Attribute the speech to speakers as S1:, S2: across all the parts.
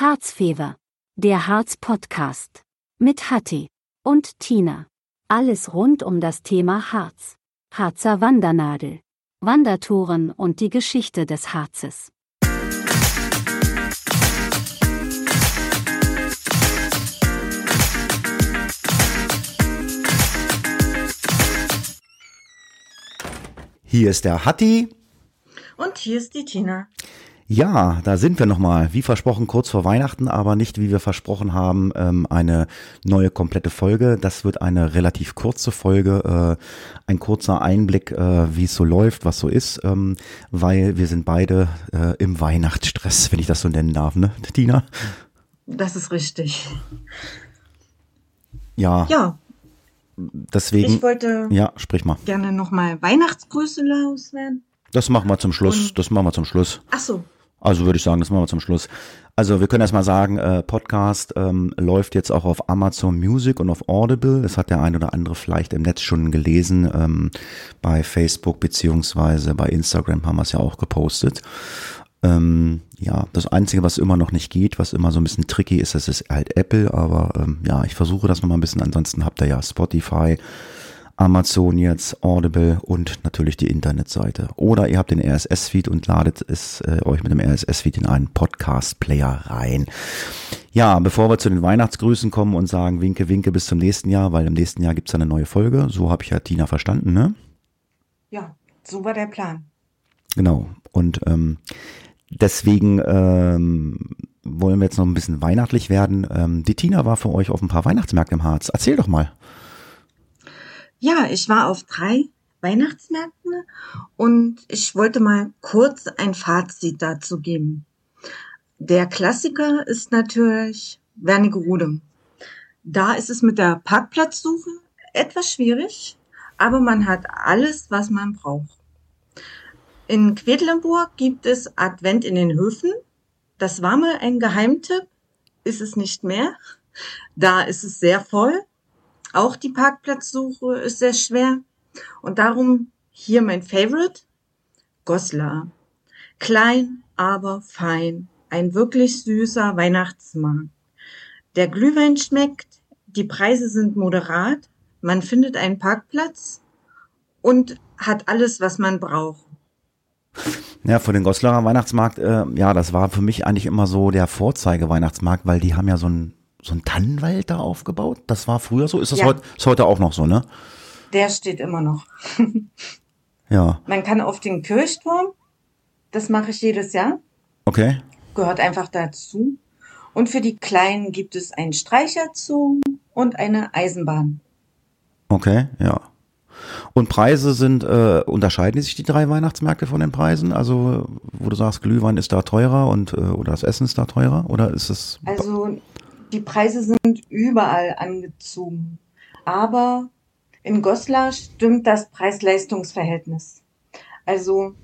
S1: Harzfever. Der Harz-Podcast. Mit Hatti und Tina. Alles rund um das Thema Harz. Harzer Wandernadel. Wandertouren und die Geschichte des Harzes.
S2: Hier ist der Hatti.
S3: Und hier ist die Tina.
S2: Ja, da sind wir nochmal, wie versprochen, kurz vor Weihnachten, aber nicht, wie wir versprochen haben, ähm, eine neue komplette Folge. Das wird eine relativ kurze Folge, äh, ein kurzer Einblick, äh, wie es so läuft, was so ist, ähm, weil wir sind beide äh, im Weihnachtsstress, wenn ich das so nennen darf, ne, Tina?
S3: Das ist richtig.
S2: Ja.
S3: Ja,
S2: Deswegen.
S3: ich wollte
S2: ja, sprich mal.
S3: gerne nochmal Weihnachtsgrüße loswerden.
S2: Das machen wir zum Schluss.
S3: Und-
S2: Das machen wir zum Schluss.
S3: Ach so,
S2: Also würde ich sagen, das machen wir zum Schluss. Also wir können erst mal sagen, äh, Podcast ähm, läuft jetzt auch auf Amazon Music und auf Audible. Das hat der ein oder andere vielleicht im Netz schon gelesen. Ähm, bei Facebook beziehungsweise bei Instagram haben wir es ja auch gepostet. Ähm, ja, das Einzige, was immer noch nicht geht, was immer so ein bisschen tricky ist, das ist halt Apple. Aber ähm, ja, ich versuche das nochmal ein bisschen. Ansonsten habt ihr ja Spotify, Amazon jetzt, Audible und natürlich die Internetseite. Oder ihr habt den RSS-Feed und ladet es äh, euch mit dem RSS-Feed in einen Podcast-Player rein. Ja, bevor wir zu den Weihnachtsgrüßen kommen und sagen Winke, Winke bis zum nächsten Jahr, weil im nächsten Jahr gibt's eine neue Folge. So habe ich ja Tina verstanden, ne?
S3: ja, so war der Plan.
S2: Genau. Und ähm, deswegen ähm, wollen wir jetzt noch ein bisschen weihnachtlich werden. Ähm, die Tina war für euch auf ein paar Weihnachtsmärkte im Harz. Erzähl doch mal.
S3: Ja, ich war auf drei Weihnachtsmärkten und ich wollte mal kurz ein Fazit dazu geben. Der Klassiker ist natürlich Wernigerode. Da ist es mit der Parkplatzsuche etwas schwierig, aber man hat alles, was man braucht. In Quedlinburg gibt es Advent in den Höfen. Das war mal ein Geheimtipp, ist es nicht mehr. Da ist es sehr voll. Auch die Parkplatzsuche ist sehr schwer. Und darum hier mein Favorite, Goslar. Klein, aber fein. Ein wirklich süßer Weihnachtsmarkt. Der Glühwein schmeckt, die Preise sind moderat, man findet einen Parkplatz und hat alles, was man braucht.
S2: Ja, für den Goslarer Weihnachtsmarkt, äh, ja, das war für mich eigentlich immer so der Vorzeige-Weihnachtsmarkt, weil die haben ja so ein so ein Tannenwald da aufgebaut. Das war früher so. Ist das
S3: Ja.
S2: heute, ist heute auch noch so, ne?
S3: Der steht immer noch.
S2: Ja,
S3: Man kann auf den Kirchturm, das mache ich jedes Jahr,
S2: okay.
S3: gehört einfach dazu. Und für die Kleinen gibt es einen Streicherzoo und eine Eisenbahn.
S2: Okay, ja. Und Preise sind, äh, unterscheiden sich die drei Weihnachtsmärkte von den Preisen? Also, wo du sagst, Glühwein ist da teurer und äh, oder das Essen ist da teurer? Oder ist es
S3: Also die Preise sind überall angezogen. Aber in Goslar stimmt das Preis-Leistungs-Verhältnis. Also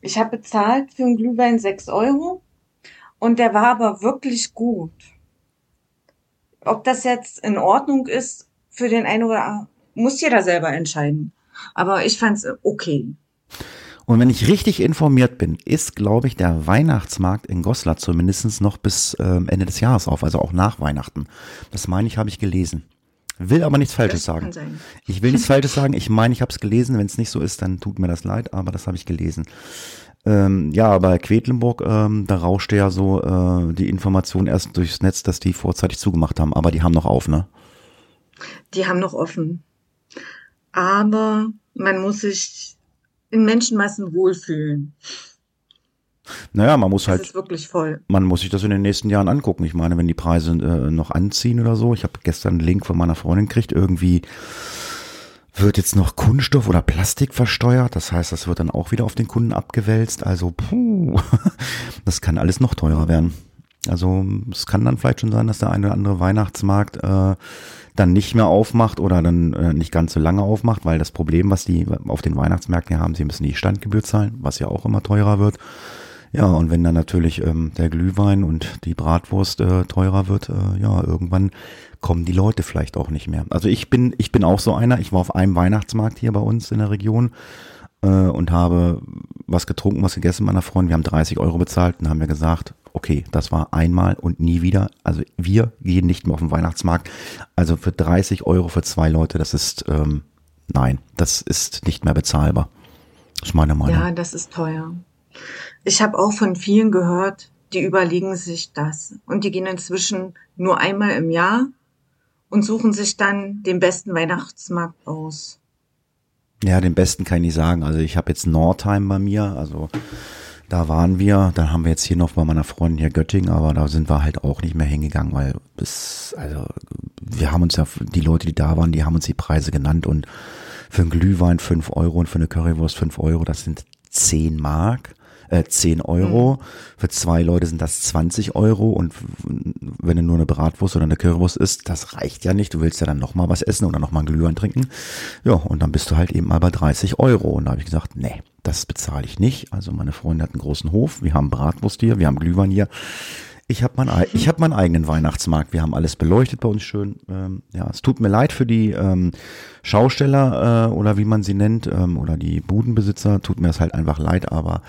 S3: ich habe bezahlt für einen Glühwein 6 Euro und der war aber wirklich gut. Ob das jetzt in Ordnung ist für den einen oder anderen, muss jeder selber entscheiden. Aber ich fand's okay.
S2: Und wenn ich richtig informiert bin, ist, glaube ich, der Weihnachtsmarkt in Goslar zumindest noch bis ähm, Ende des Jahres auf, also auch nach Weihnachten. Das meine ich, habe ich gelesen. Will aber nichts Falsches sagen. Ich will nichts Falsches sagen. Ich meine, ich habe es gelesen. Wenn es nicht so ist, dann tut mir das leid, aber das habe ich gelesen. Ähm, ja, bei Quedlinburg, ähm, da rauschte ja so äh, die Information erst durchs Netz, dass die vorzeitig zugemacht haben, aber die haben noch auf, ne?
S3: Die haben noch offen. Aber man muss sich in Menschenmassen wohlfühlen.
S2: Naja, man muss
S3: Es
S2: halt
S3: ist wirklich voll.
S2: man muss sich das in den nächsten Jahren angucken. Ich meine, wenn die Preise äh, noch anziehen oder so. Ich habe gestern einen Link von meiner Freundin gekriegt. Irgendwie wird jetzt noch Kunststoff oder Plastik versteuert. Das heißt, das wird dann auch wieder auf den Kunden abgewälzt. Also, puh, das kann alles noch teurer werden. Also es kann dann vielleicht schon sein, dass der eine oder andere Weihnachtsmarkt äh, dann nicht mehr aufmacht oder dann äh, nicht ganz so lange aufmacht, weil das Problem, was die auf den Weihnachtsmärkten haben, sie müssen die Standgebühr zahlen, was ja auch immer teurer wird. Ja, und wenn dann natürlich ähm, der Glühwein und die Bratwurst äh, teurer wird, äh, ja, irgendwann kommen die Leute vielleicht auch nicht mehr. Also ich bin, ich bin auch so einer, ich war auf einem Weihnachtsmarkt hier bei uns in der Region äh, und habe was getrunken, was gegessen meiner Freundin. Wir haben 30 Euro bezahlt und haben wir gesagt, okay, das war einmal und nie wieder. Also wir gehen nicht mehr auf den Weihnachtsmarkt. Also für 30 Euro für zwei Leute, das ist, ähm, nein, das ist nicht mehr bezahlbar. Das ist meine Meinung.
S3: Ja, das ist teuer. Ich habe auch von vielen gehört, die überlegen sich das. Und die gehen inzwischen nur einmal im Jahr und suchen sich dann den besten Weihnachtsmarkt aus.
S2: Ja, den besten kann ich nicht sagen. Also ich habe jetzt Nordheim bei mir, also da waren wir, dann haben wir jetzt hier noch bei meiner Freundin hier Göttingen, aber da sind wir halt auch nicht mehr hingegangen, weil bis, also wir haben uns ja, die Leute, die da waren, die haben uns die Preise genannt und für einen Glühwein fünf Euro und für eine Currywurst fünf Euro, das sind zehn Mark äh, 10 Euro. Mhm. Für zwei Leute sind das 20 Euro und wenn du nur eine Bratwurst oder eine Currywurst isst, das reicht ja nicht. Du willst ja dann nochmal was essen oder nochmal ein Glühwein trinken. Ja, und dann bist du halt eben mal bei 30 Euro. Und da habe ich gesagt, nee, das bezahle ich nicht. Also meine Freundin hat einen großen Hof, wir haben Bratwurst hier, wir haben Glühwein hier. Ich habe mein, ich hab meinen eigenen Weihnachtsmarkt. Wir haben alles beleuchtet bei uns schön. Ähm, ja, es tut mir leid für die ähm, Schausteller äh, oder wie man sie nennt ähm, oder die Budenbesitzer. Tut mir das halt einfach leid, aber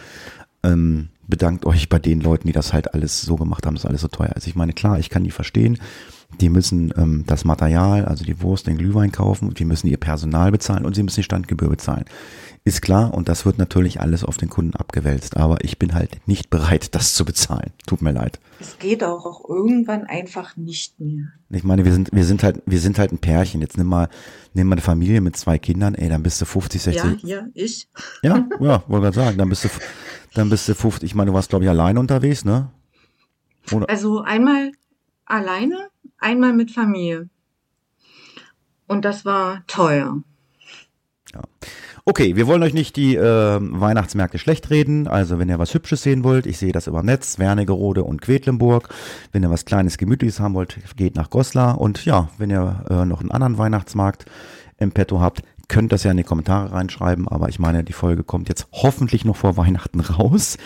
S2: ähm, bedankt euch bei den Leuten, die das halt alles so gemacht haben, dass alles so teuer ist. Ich meine, klar, ich kann die verstehen. Die müssen ähm, das Material, also die Wurst, den Glühwein kaufen und die müssen ihr Personal bezahlen und sie müssen die Standgebühr bezahlen. Ist klar und das wird natürlich alles auf den Kunden abgewälzt, aber ich bin halt nicht bereit, das zu bezahlen. Tut mir leid.
S3: Es geht auch, auch irgendwann einfach nicht mehr.
S2: Ich meine, wir sind, wir sind halt, wir sind halt ein Pärchen. Jetzt nimm mal, nimm mal eine Familie mit zwei Kindern, ey, dann bist du 50, 60.
S3: Ja, ja, ich.
S2: Ja, ja, wollte gerade sagen, dann bist du, dann bist du 50. Ich meine, du warst, glaube ich, allein unterwegs, ne?
S3: Oder? Also einmal alleine, einmal mit Familie. Und das war teuer.
S2: Ja. Okay, wir wollen euch nicht die äh, Weihnachtsmärkte schlecht reden. Also wenn ihr was Hübsches sehen wollt, ich sehe das über Netz, Wernigerode und Quedlinburg. Wenn ihr was Kleines, Gemütliches haben wollt, geht nach Goslar. Und ja, wenn ihr äh, noch einen anderen Weihnachtsmarkt im Petto habt, könnt das ja in die Kommentare reinschreiben, aber ich meine, die Folge kommt jetzt hoffentlich noch vor Weihnachten raus.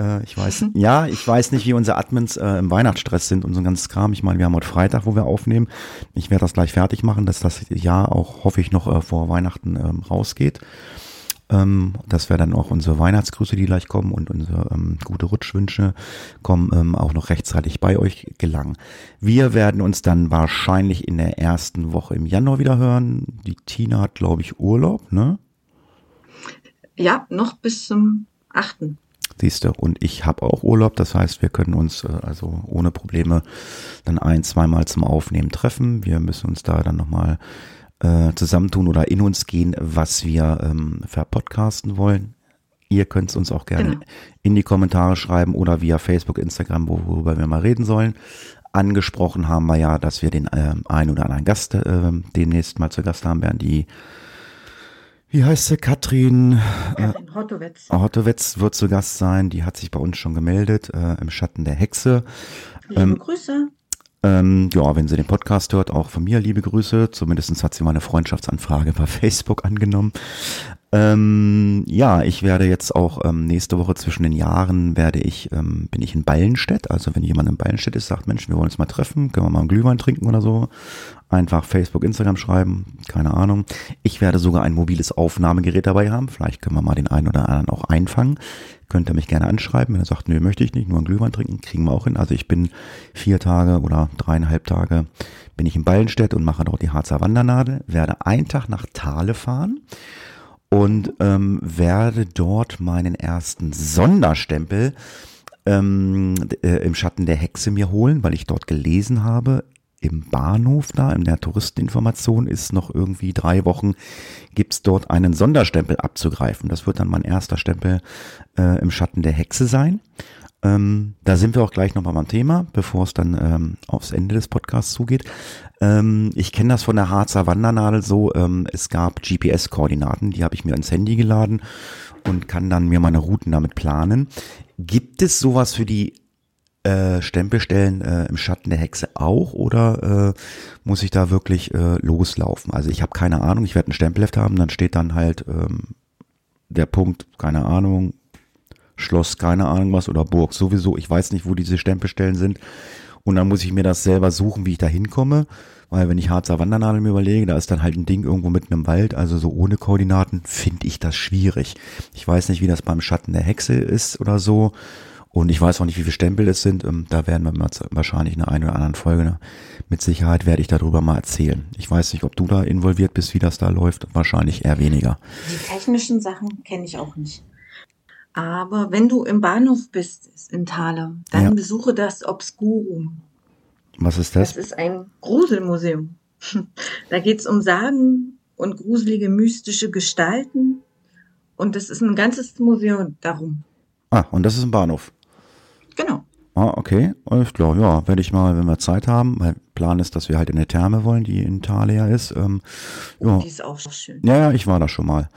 S2: Äh, ich weiß, ja, ich weiß nicht, wie unsere Admins äh, im Weihnachtsstress sind und so ein ganzes Kram. Ich meine, wir haben heute Freitag, wo wir aufnehmen. Ich werde das gleich fertig machen, dass das Jahr auch, hoffe ich, noch äh, vor Weihnachten ähm, rausgeht. Ähm, das wäre dann auch unsere Weihnachtsgrüße, die gleich kommen und unsere ähm, gute Rutschwünsche kommen ähm, auch noch rechtzeitig bei euch gelangen. Wir werden uns dann wahrscheinlich in der ersten Woche im Januar wieder hören. Die Tina hat, glaube ich, Urlaub, ne?
S3: Ja, noch bis zum 8.
S2: Siehste, und ich habe auch Urlaub, das heißt, wir können uns äh, also ohne Probleme dann ein, zweimal zum Aufnehmen treffen. Wir müssen uns da dann nochmal äh, zusammentun oder in uns gehen, was wir ähm, verpodcasten wollen. Ihr könnt es uns auch gerne genau. in die Kommentare schreiben oder via Facebook, Instagram, worüber wir mal reden sollen. Angesprochen haben wir ja, dass wir den äh, ein oder anderen Gast äh, demnächst mal zu Gast haben werden, die wie heißt sie? Katrin,
S3: Katrin Hottowetz.
S2: Hottowetz wird zu Gast sein. Die hat sich bei uns schon gemeldet äh, im Schatten der Hexe.
S3: Liebe ähm, Grüße.
S2: Ähm, ja, wenn sie den Podcast hört, auch von mir liebe Grüße. Zumindest hat sie mal eine Freundschaftsanfrage bei Facebook angenommen. Ähm, ja, ich werde jetzt auch ähm, nächste Woche zwischen den Jahren werde ich, ähm, bin ich in Ballenstedt. Also wenn jemand in Ballenstedt ist, sagt, Mensch, wir wollen uns mal treffen, können wir mal einen Glühwein trinken oder so. Einfach Facebook, Instagram schreiben, keine Ahnung. Ich werde sogar ein mobiles Aufnahmegerät dabei haben. Vielleicht können wir mal den einen oder anderen auch einfangen. Könnt ihr mich gerne anschreiben. Wenn er sagt, nö, möchte ich nicht, nur einen Glühwein trinken, kriegen wir auch hin. Also ich bin vier Tage oder dreieinhalb Tage bin ich in Ballenstedt und mache dort die Harzer Wandernadel, werde einen Tag nach Thale fahren und ähm, werde dort meinen ersten Sonderstempel ähm, äh, im Schatten der Hexe mir holen, weil ich dort gelesen habe, im Bahnhof da, in der Touristeninformation ist noch irgendwie drei Wochen, gibt's dort einen Sonderstempel abzugreifen. Das wird dann mein erster Stempel äh, im Schatten der Hexe sein. Ähm, da sind wir auch gleich nochmal beim Thema, bevor es dann ähm, aufs Ende des Podcasts zugeht. Ähm, ich kenne das von der Harzer Wandernadel so, ähm, es gab GPS-Koordinaten, die habe ich mir ins Handy geladen und kann dann mir meine Routen damit planen. Gibt es sowas für die äh, Stempelstellen äh, im Schatten der Hexe auch oder äh, muss ich da wirklich äh, loslaufen? Also ich habe keine Ahnung, ich werde ein Stempelheft haben, dann steht dann halt ähm, der Punkt, keine Ahnung, Schloss, keine Ahnung was oder Burg sowieso. Ich weiß nicht, wo diese Stempelstellen sind Und dann muss ich mir das selber suchen, wie ich da hinkomme. Weil wenn ich Harzer Wandernadel mir überlege, da ist dann halt ein Ding irgendwo mitten im Wald, also so ohne Koordinaten, finde ich das schwierig. Ich weiß nicht, wie das beim Schatten der Hexe ist oder so. Und ich weiß auch nicht, wie viele Stempel es sind. Ähm, da werden wir wahrscheinlich in einer einen oder anderen Folge, ne, mit Sicherheit werde ich darüber mal erzählen. Ich weiß nicht, ob du da involviert bist, wie das da läuft. Wahrscheinlich eher weniger.
S3: Die technischen Sachen kenne ich auch nicht. Aber wenn du im Bahnhof bist in Thale, dann ja. besuche das Obscurum.
S2: Was ist das?
S3: Das ist ein Gruselmuseum. da geht es um Sagen und gruselige mystische Gestalten. Und das ist ein ganzes Museum darum.
S2: Ah, und das ist ein Bahnhof.
S3: Genau.
S2: Ah, okay. Alles klar. Ja, werde ich mal, wenn wir Zeit haben. Mein Plan ist, dass wir halt in der Therme wollen, die in Thalia ist. Ähm,
S3: ja. Die ist auch schön.
S2: Ja, ja, ich war da schon mal.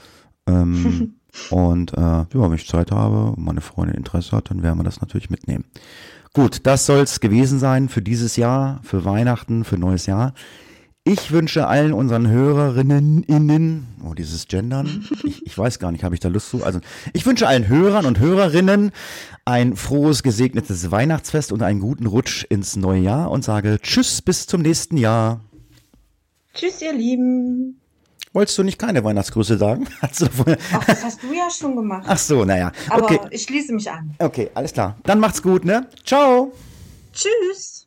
S2: Ähm, und äh, ja, wenn ich Zeit habe und meine Freundin Interesse hat, dann werden wir das natürlich mitnehmen. Gut, das soll's gewesen sein für dieses Jahr, für Weihnachten, für neues Jahr. Ich wünsche allen unseren Hörerinnen innen, oh, dieses Gendern, ich, ich weiß gar nicht, habe ich da Lust zu? Also, ich wünsche allen Hörern und Hörerinnen ein frohes, gesegnetes Weihnachtsfest und einen guten Rutsch ins neue Jahr und sage Tschüss bis zum nächsten Jahr.
S3: Tschüss, ihr Lieben.
S2: Wolltest du nicht keine Weihnachtsgrüße sagen?
S3: Du Ach, das hast du ja schon gemacht.
S2: Ach so, naja.
S3: Okay. Aber ich schließe mich an.
S2: Okay, alles klar. Dann macht's gut, ne? Ciao.
S3: Tschüss.